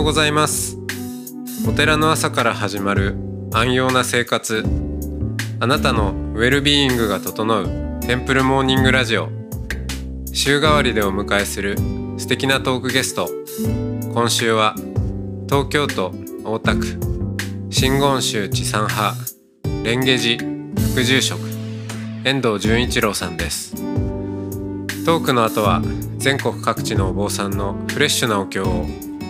ようございます。お寺の朝から始まる安養な生活。あなたのウェルビーイングが整うテンプルモーニングラジオ。週替わりでお迎えする素敵なトークゲスト。今週は東京都大田区。真言宗地産派蓮華寺。副住職。遠藤純一郎さんです。トークの後は全国各地のお坊さんのフレッシュなお経を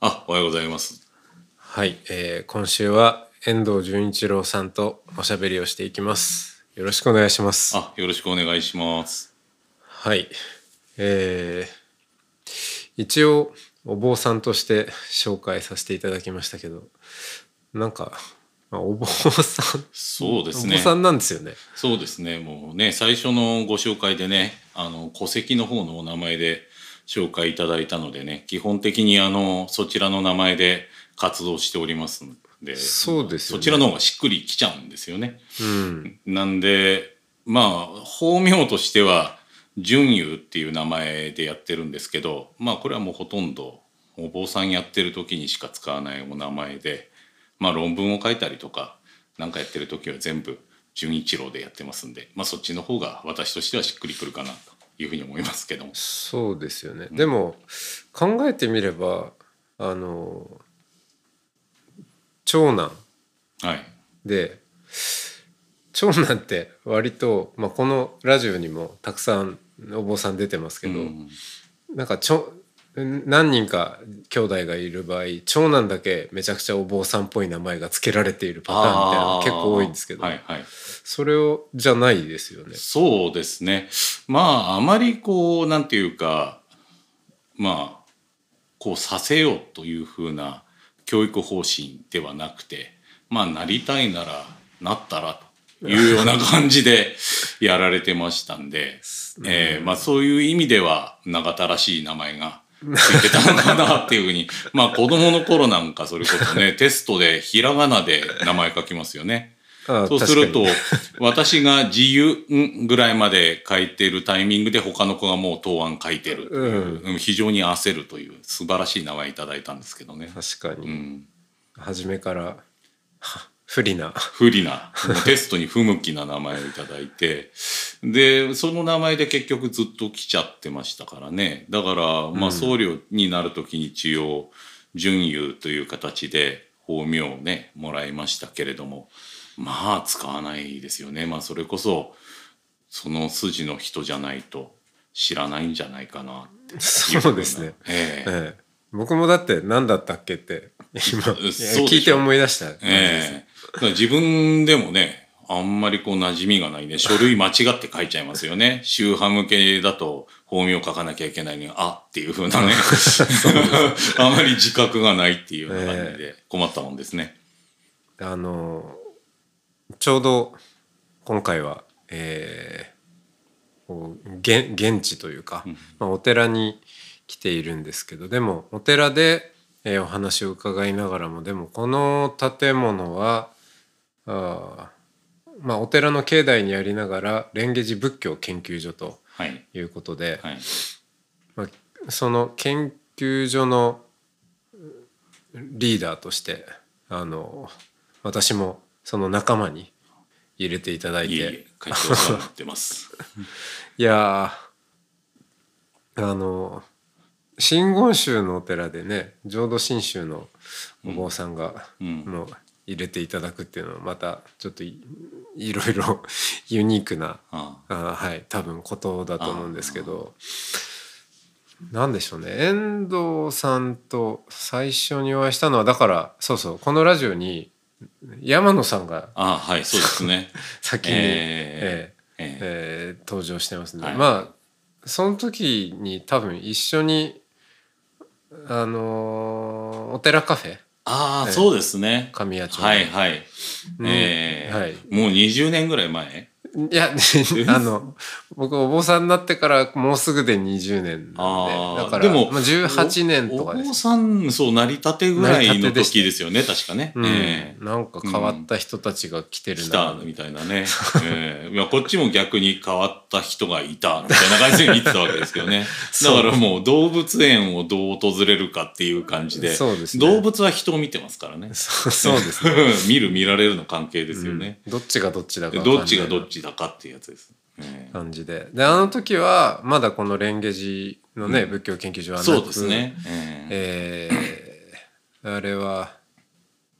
あ、おはようございます。はい、えー今週は遠藤純一郎さんとおしゃべりをしていきますよろしくお願いしますあ、よろしくお願いします。はい。えー一応お坊さんとして紹介させていただきましたけど、なんか、まあ、お坊さん、そうですねお坊。さんなんですよね。そうですね。もうね、最初のご紹介でね、あの、戸籍の方のお名前で紹介いただいたのでね、基本的にあの、そちらの名前で活動しておりますんで、そうですよねそちらの方がしっくりきちゃうんですよね。うん。なんで、まあ、法名としては、純優っていう名前でやってるんですけど、まあ、これはもうほとんどお坊さんやってる時にしか使わないお名前で、まあ、論文を書いたりとか、なんかやってる時は全部純一郎でやってますんで、まあ、そっちの方が私としてはしっくりくるかなというふうに思いますけども。そうですよね。でも、考えてみれば、あの、長男はい。で、長男って割と、まあ、このラジオにもたくさんお坊さん出てますけど、うんなんかちょ何人か兄弟がいる場合長男だけめちゃくちゃお坊さんっぽい名前が付けられているパターンみたいなの結構多いんですけど、はいはい。それをじゃないですよね。そうですね。まあ、あまりこう、なんていうか、まあ、こうさせようというふうな教育方針ではなくて、まあ、なりたいならなったらというような感じでやられてましたんで、えーまあ、そういう意味では永田らしい名前がついてたのかなっていうふうに、まあ、子供の頃なんかそれこそね、テストでひらがなで名前書きますよね。ああそうすると私が自由んぐらいまで書いてるタイミングで他の子がもう答案書いてるという、うん。非常に焦るという素晴らしい名前いただいたんですけどね。に。確かに、うん、初めから。は不利な。不利な。テストに不向きな名前をいただいて。でその名前で結局ずっと来ちゃってましたからね。だからまあ僧侶になる時に一応準優という形で法名をねもらいましたけれども。まあ使わないですよね。まあそれこそその筋の人じゃないと知らないんじゃないかなってそうですね、ええ。ええ、僕もだって何だったっけって今 聞いて思い出したえね、え自分でもね、あんまりこう馴染みがないね。書類間違って書いちゃいますよね。宗派向けだと法名書かなきゃいけないのに、あっていう風なね。あまり自覚がないっていうような感じで困ったもんですね。あのちょうど今回は、えー現現地というか、まあ、お寺に来ているんですけどでもお寺で、えーお話を伺いながらもでもこの建物はあーまあお寺の境内にありながら蓮華寺仏教研究所とはい。いうことで、はい。まあ、その研究所のリーダーとしてあの私もその仲間に入れていただいて。いえい やーあの真言宗のお寺でね浄土真宗のお坊さんが、うん。もう入れていただくっていうのはまたちょっといいろいろ ユニークなああはい多分ことだと思うんですけど。なんでしょうね。遠藤さんと最初にお会いしたのはだからそうそうこのラジオに山野さんがあ、はい、そうですね。先に、えええええー登場してますね、はい。まあその時に多分一緒にあのーお寺カフェああ、ええ。そうですね。神谷町はいはい。うん。ええ。はい。もう20年ぐらい前？いや あの僕お坊さんになってからもうすぐで20年あなんで。ー。だからでもまあ、18年とかお坊ですさん、そう、成り立てぐらいの時です。よね、確かね。うん。ええ。なんか変わった人たちが来てる来な、たみたいなね。ええ。いやこっちも逆に変わった人がいたみたいな感じで見てたわけですけどね。だからもう動物園をどう訪れるかっていう感じで、そうですね。動物は人を見てますからね。そうそうですね、見る見られるの関係ですよね。うん。どっちがどっちだかどっちがどっちだかっていうやつです。ええ。感じで。であの時はまだこの蓮華寺のね、仏教研究所はなくそうですね。ええ。えーあれは、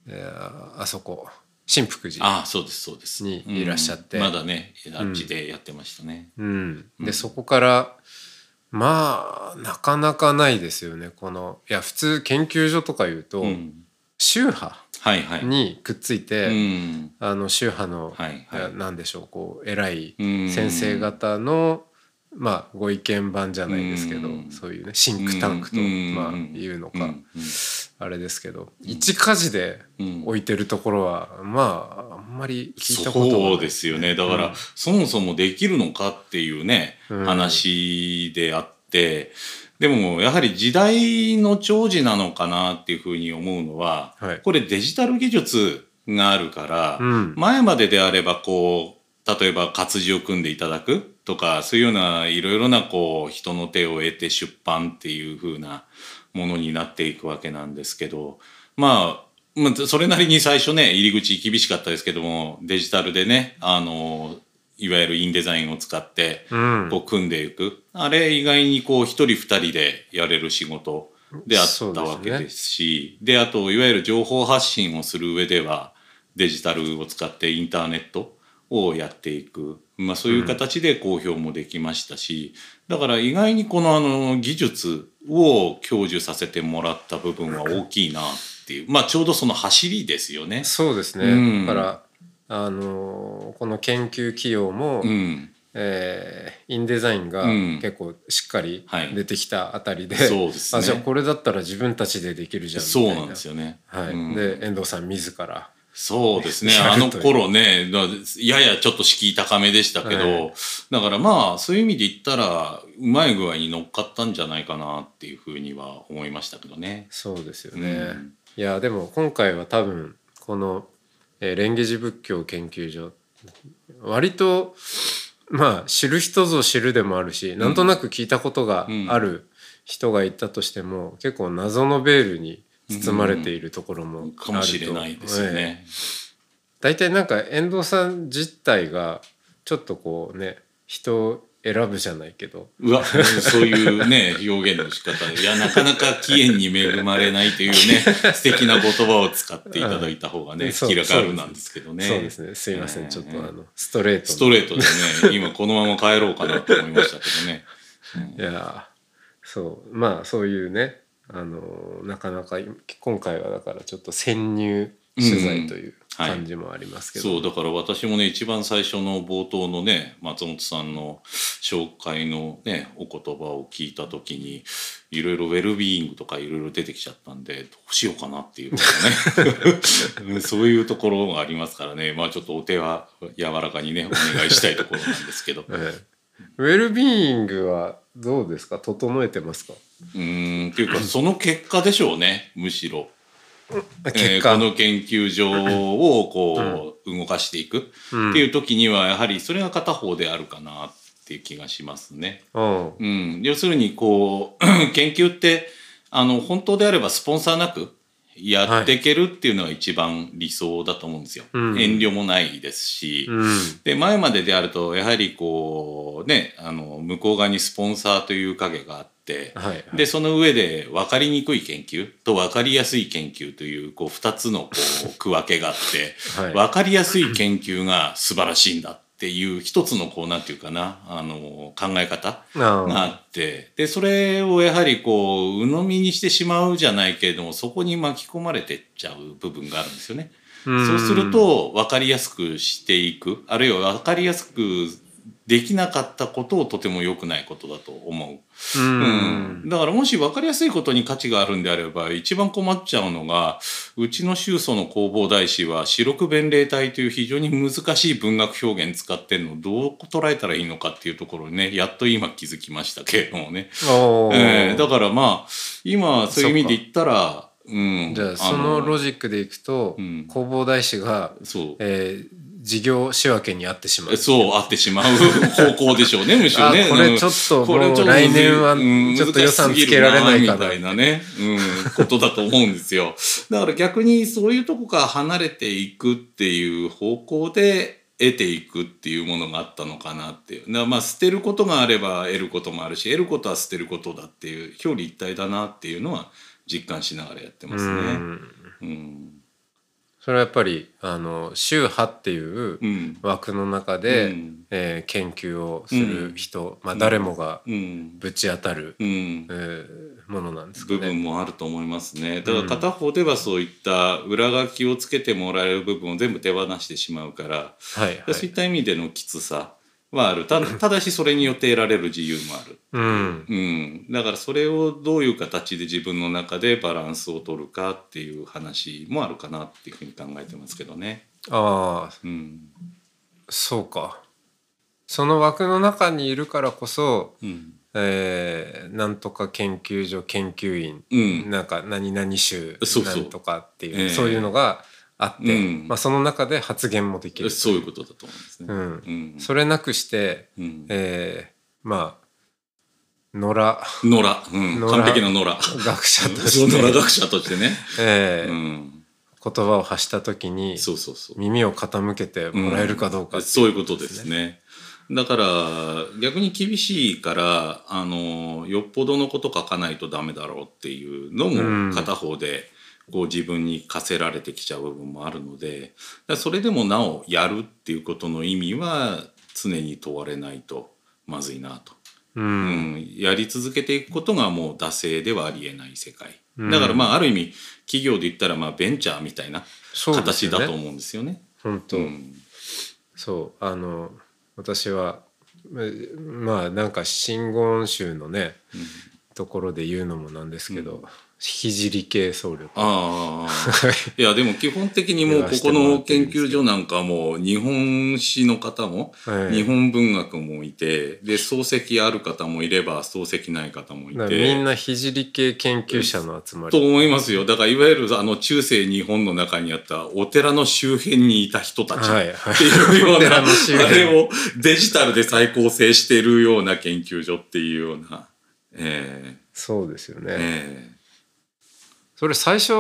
えーあそこ新福寺ああ、そうです、そうです。にいらっしゃって。うん。まだね、あっちでやってましたね。うん、でそこからまあなかなかないですよね。このいや普通研究所とかいうと、うん。宗派。にくっついて、うん。あの宗派の、はいはい。なんでしょうこう偉いうん。先生方の、まあご意見番じゃないですけど、うん。そういうねシンクタンクと、うん。まあいうのか、あれですけど一家事でうん。置いてるところは、まああんまり聞いたことがない。そうですよね。だから、うん。そもそもできるのかっていうね、うん。話であってでもやはり時代の寵児なのかなっていうふうに思うのは、はい。これデジタル技術があるから、うん。前までであればこう例えば活字を組んでいただくとかそういうようないろいろなこう人の手を得て出版っていうふうなものになっていくわけなんですけどまあまあそれなりに最初ね入り口厳しかったですけどもデジタルでねあのいわゆるインデザインを使ってうん。こう組んでいく、あれ意外にこう一人二人でやれる仕事であったわけですし。であといわゆる情報発信をする上ではデジタルを使ってインターネットをやっていく、まあ、そういう形で公表もできましたし、だから意外にこのあの技術を享受させてもらった部分は大きいなっていう。まあちょうどその走りですよね。そうですね、うん。だからあのこの研究企業も、うん、えーインデザインがうん。結構しっかりはい。出てきたあたりで、そうですね。あじゃあこれだったら自分たちでできるじゃんみたいそうなんですよね。はい。うん。で遠藤さん自ら。そうですね。やあの頃ね、だややちょっと敷居高めでしたけど、はい。だからまあ、そういう意味で言ったら、うまい具合に乗っかったんじゃないかなっていうふうには思いましたけどね。そうですよね、うん。いやでも今回は多分この、えー蓮華寺仏教研究所。割とまあ知る人ぞ知るでもあるし、なんとなく聞いたことがある人がいたとしても、結構謎のベールに包まれているところもあるとかもしれないですよええ。ね。大体なんか遠藤さん自体がちょっとこうね人を選ぶじゃないけど。うわ、そういうね、表現の仕方で、いや、なかなか起源に恵まれないというね、素敵な言葉を使っていただいた方がね、気が軽なんですけどね。そうですね。すいません、ええちょっとあのストレートストレートでね、今このまま帰ろうかなと思いましたけどね。いやーそうまあそういうねあのーなかなか今回はだからちょっと潜入取材というはい感じもありますけど、そうだから私もね一番最初の冒頭のね松本さんの紹介のねお言葉を聞いた時にいろいろウェルビーイングとかいろいろ出てきちゃったんでどうしようかなっていうね。そういうところがありますからね。まあちょっとお手は柔らかにねお願いしたいところなんですけど。ええ。ウェルビーイングはどうですか？整えてますか？うーんっていうかその結果でしょうねむしろ。えーこの研究所をこう、動かしていく。っていう時にはやはりそれが片方であるかなっていう気がしますね。うん。うん、要するにこう 研究ってあの本当であればスポンサーなくやっていけるっていうのが一番理想だと思うんですよ。うん遠慮もないですし、うんで前までであるとやはりこうねあの向こう側にスポンサーという影があって。はいはいでその上で分かりにくい研究と分かりやすい研究というこう2つのこう区分けがあって、はい分かりやすい研究が素晴らしいんだっていう一つのこうなんていうかなあの考え方あがあってでそれをやはりこう鵜呑みにしてしまうじゃないけれどもそこに巻き込まれてっちゃう部分があるんですよね。うん。そうすると分かりやすくしていく。あるいは分かりやすくできなかったことをとても良くないことだと思う。ううん。ん、だからもし分かりやすいことに価値があるんであれば一番困っちゃうのがうちの宗祖の弘法大師は四六弁霊体という非常に難しい文学表現使ってるのをどう捉えたらいいのかっていうところにねやっと今気づきましたけれどもね、えーだからまあ今そういう意味で言ったらうん、じゃあそのロジックでいくとうん。弘法大師が、そう。えー事業仕分けにあってしまう。そうあってしまう 方向でしょうねむしろね。あこれちょっとうんこれ来年はうんちょっと予算つけられないかなみたいなね、うん、ことだと思うんですよ。だから逆にそういうとこから離れていくっていう方向で得ていくっていうものがあったのかなっていう。だまあ捨てることがあれば得ることもあるし得ることは捨てることだっていう表裏一体だなっていうのは実感しながらやってますね。うんうんそれはやっぱりあの宗派っていううん。枠の中で、うん。えー研究をする人、まあ、誰もがうん。ぶち当たる、うん。えーものなんですかね。部分もあると思いますね。だから片方ではそういった裏書きをつけてもらえる部分を全部手放してしまうから、はいはい。そういった意味でのきつさはある。たただしそれによって得られる自由もある。うん。うん、だからそれをどういう形で自分の中でバランスを取るかっていう話もあるかなっていうふうに考えてますけどね。ああ。うん。そうか。その枠の中にいるからこそ、うん。えーなんとか研究所研究員、うん。なんか何々州なんとかっていうええ。そういうのがあって、うん。まあ、その中で発言もできる。そういうことだと思いますね。うん。うん。それなくして、うん。えーまあ野良。野良、うん、完璧な野良。学者として、野良学者としてね。えーうん。言葉を発した時にそうそうそう。耳を傾けてもらえるかどうかってそういうことですね。だから逆に厳しいからあのよっぽどのこと書かないとダメだろうっていうのうん。も片方でこう自分に課せられてきちゃう部分もあるのでそれでもなおやるっていうことの意味は常に問われないとまずいなと。ううん。ん、やり続けていくことがもう惰性ではありえない世界。うん。だからまあある意味企業で言ったらまあベンチャーみたいな形だと思うんですよね。本当、うん。そう。あの私はえまあなんか真言宗のね、ところで言うのもなんですけど、聖系僧侶ああ いやでも基本的にもうここの研究所なんかも日本史の方もはい。日本文学もいてで漱石ある方もいれば漱石ない方もいだからみんて。な聖系研究者の集まとり思いますよ。だからいわゆるあの中世日本の中にあったお寺の周辺にいた人たち。はいはい。っていうような、の周辺。あれをデジタルで再構成しているような研究所っていうような、えそうですよね、ーえ。それ最初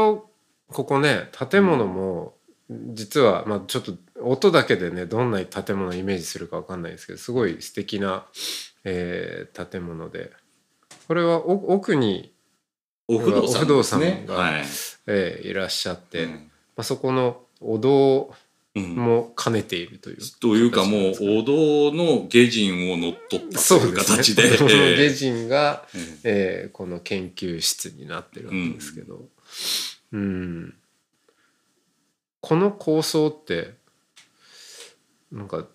ここね建物も実はまあちょっと音だけでねどんな建物をイメージするかわかんないですけどすごい素敵な、えー建物で。これはお奥に、ーお不動産ね。がはい。えーいらっしゃって、まうん。あ、そこのお堂うんも兼ねているという。というかもうお堂の下人を乗っ取ったという形で。このえ下え人が、ええ。えーこの研究室になってるわけですけど、うん。この構想ってなんか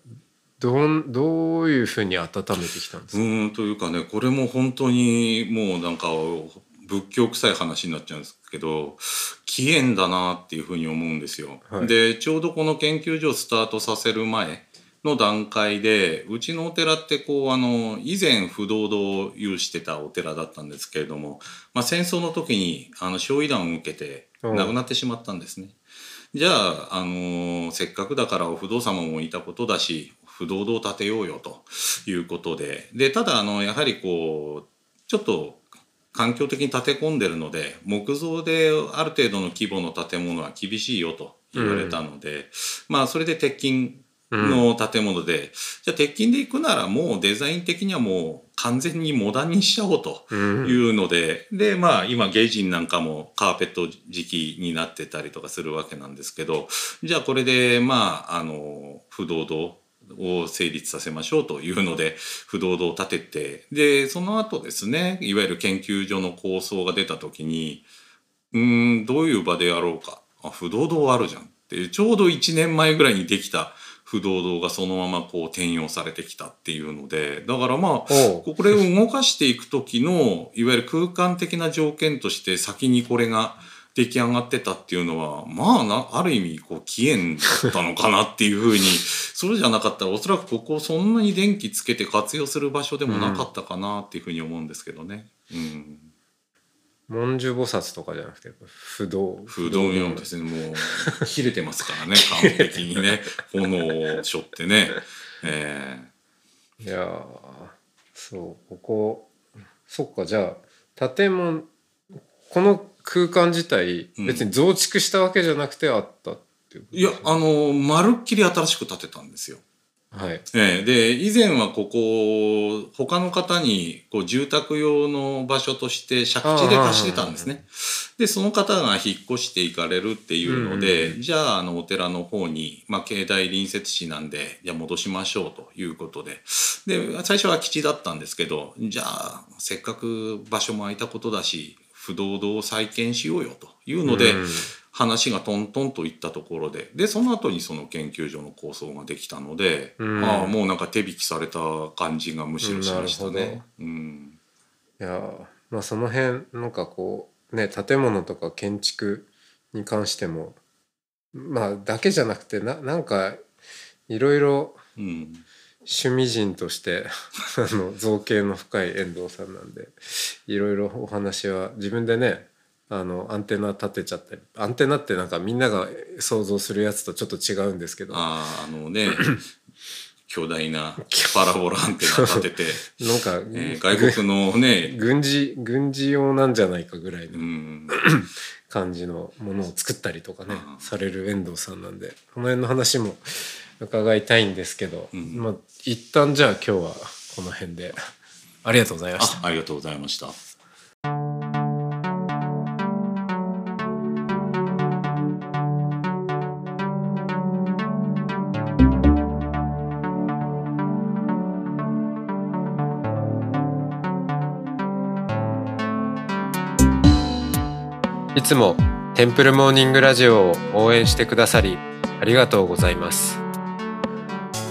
どんどういうふうに温めてきたんですか、うーんというかねこれも本当にもうなんか仏教臭い話になっちゃうんですけど起源だなっていうふうに思うんですよ。はいでちょうどこの研究所をスタートさせる前の段階でうちのお寺ってこうあの以前不動堂を有してたお寺だったんですけれども、まあ、戦争の時にあの焼夷弾を受けてうん亡くなってしまったんですね。じゃあ、あのせっかくだからお不動様もいたことだし不動堂を建てようよということででただあのやはりこうちょっと環境的に建て込んでるので木造である程度の規模の建物は厳しいよと言われたので、まあそれで鉄筋の建物で、じゃあ鉄筋で行くならもうデザイン的にはもう完全にモダンにしちゃおうとうん。いうので、でまあ今ゲイジンなんかもカーペット時期になってたりとかするわけなんですけどじゃあこれでまああの不動堂を成立させましょうというので不動堂を建ててでその後ですねいわゆる研究所の構想が出た時にうーんどういう場でやろうかあ不動堂あるじゃんっていうちょうど1年前ぐらいにできた不動堂がそのままこう転用されてきたっていうのでだからまあこれを動かしていく時のいわゆる空間的な条件として先にこれが出来上がってたっていうのはまあなある意味こう起源だったのかなっていうふうに それじゃなかったらおそらくここそんなに電気つけて活用する場所でもなかったかなっていうふうに思うんですけどね。うん文殊菩薩とかじゃなくて不動不動明王ですねもう 切れてますからね完璧にね炎を背負ってね。えいやーそうここそっかじゃあ建物この空間自体うん。別に増築したわけじゃなくてあったっていうことーいやあのまるっきり新しく建てたんですよ。はい。ええ、で以前はここ他の方にこう住宅用の場所として借地で貸してたんですね。でその方が引っ越していかれるっていうので、うんじゃああのお寺の方に、まあ、境内隣接地なんでじゃあ戻しましょうということで。で最初は空き地だったんですけどじゃあせっかく場所も空いたことだし不動堂を再建しようよというので、うん。話がトントンといったところで。でその後にその研究所の構想ができたので、うん。ああもうなんか手引きされた感じがむしろしましたね。うん。いやーまあその辺なんかこうね建物とか建築に関してもまあだけじゃなくてななんかいろいろうん趣味人として あの造形の深い遠藤さんなんでいろいろお話は自分でねあのアンテナ立てちゃったりアンテナってなんかみんなが想像するやつとちょっと違うんですけど。あああのね 巨大なパラボラアンテナ立てて、なんか、えー外国のね、軍事軍事用なんじゃないかぐらいうのん、感じのものを作ったりとかねうんされる遠藤さんなんでこの辺の話も伺いたいんですけど、うんまあ一旦じゃあ今日はこの辺でありがとうございました。あありがとうございました。いつもテンプルモーニングラジオを応援してくださりありがとうございます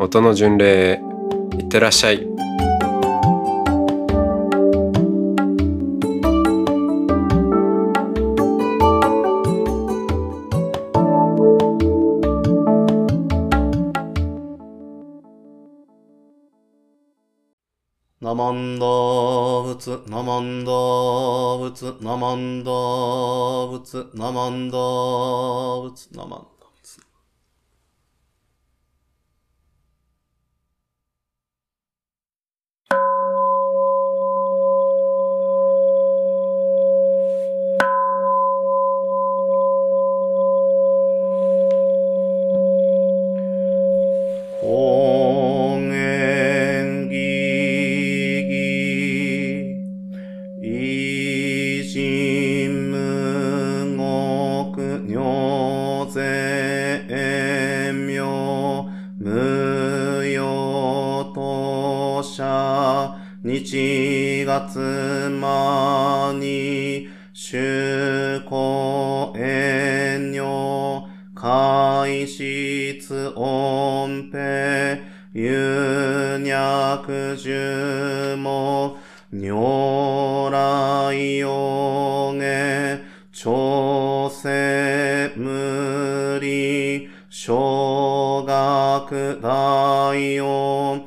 音の巡礼へいってらっしゃい。ナマンダー仏、ナマンダー仏、ナマンダー仏、ナマンダー仏、ナマン。ダ日月間に修行遠慮開室音平有脈樹も、如来よげ、調整無理、小学大音、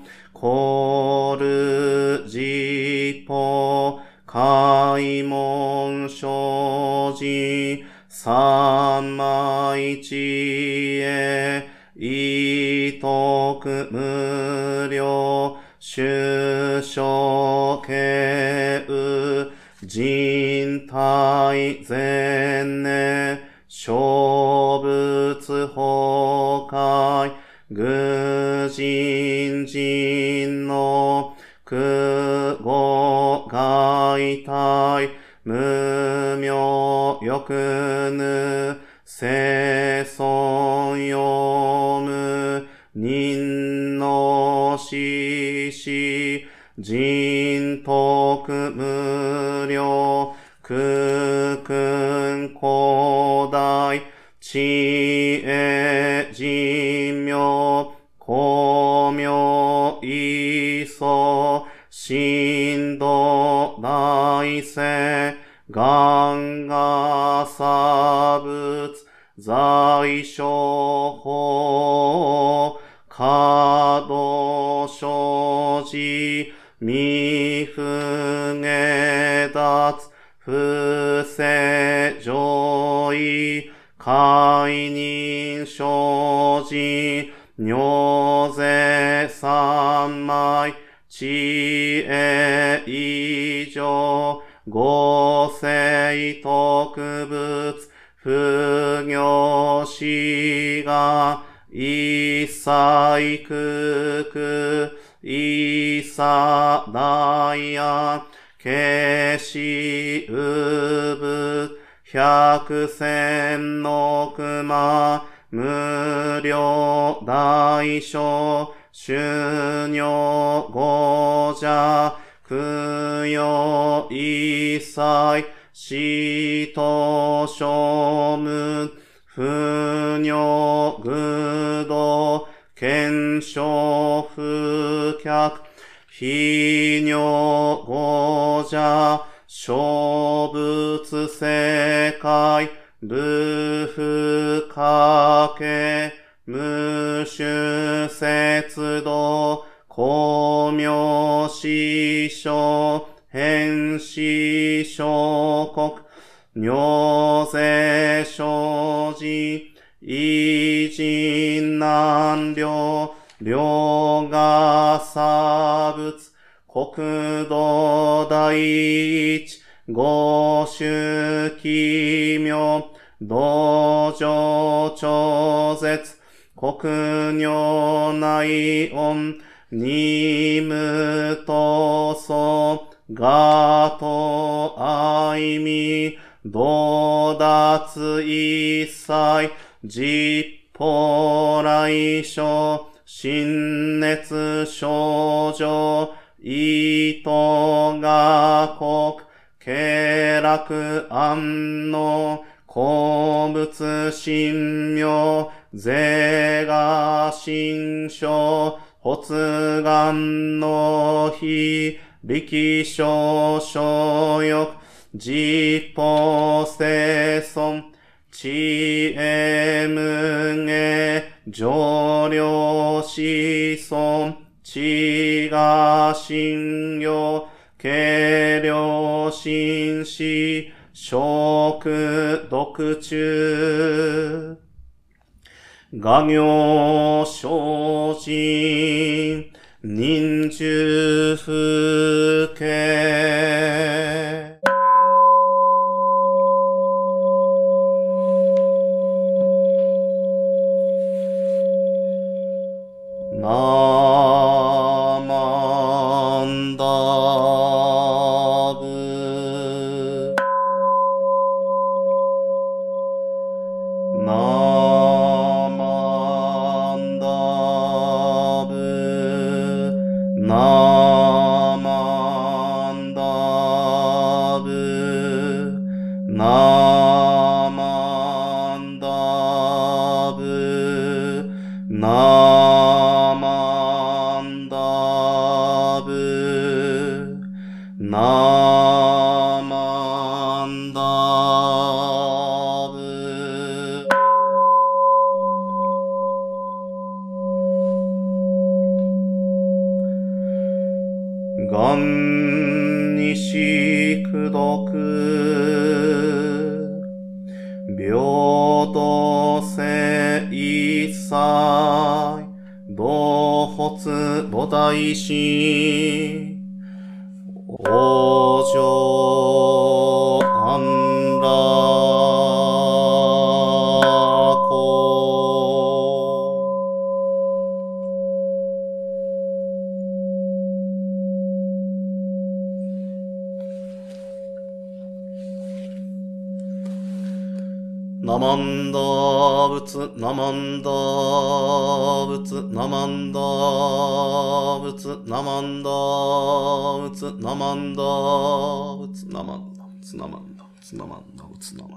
ジポ、開門生じ、三枚知恵、意徳無料、主所形う、人体前年、小仏崩壊、外体、無名欲ぬ、生存読む、人の死死、人徳無料、空君古代、知恵人名、道大聖、願が差物、在所法、可動生じ、未不下脱、不正上位、解任生じ、尿税三枚、知恵以上、合成特物、不行死が、一切空空、一切大安、消しうぶ、百千の熊、無料大小、収入五者、供養一切、死と書無、不尿愚道、検証不客、非尿五者、小仏世界、ルフかけ、無種節道、公明師匠、変死小国、尿税生じ、偉人難量、量が差物、国土第一、五種奇妙、道場超絶、国尿内音、二無とそ、がと愛み、道脱一切、実法来所、心熱症状、意図が国、経絡安の、鉱物神妙、税が神書、発願の日、力少所欲、実法生存、知恵無下、上領子孫、知が信用、軽量心死、食毒中、画行精進、人中風景。さ。同発母大師。王女安楽子。ナマンダ仏、ナマンダーナマンダー仏ナマンダー仏ナマンダー仏ナマンダー仏ナマンダー仏ナマンダー仏ナマンダー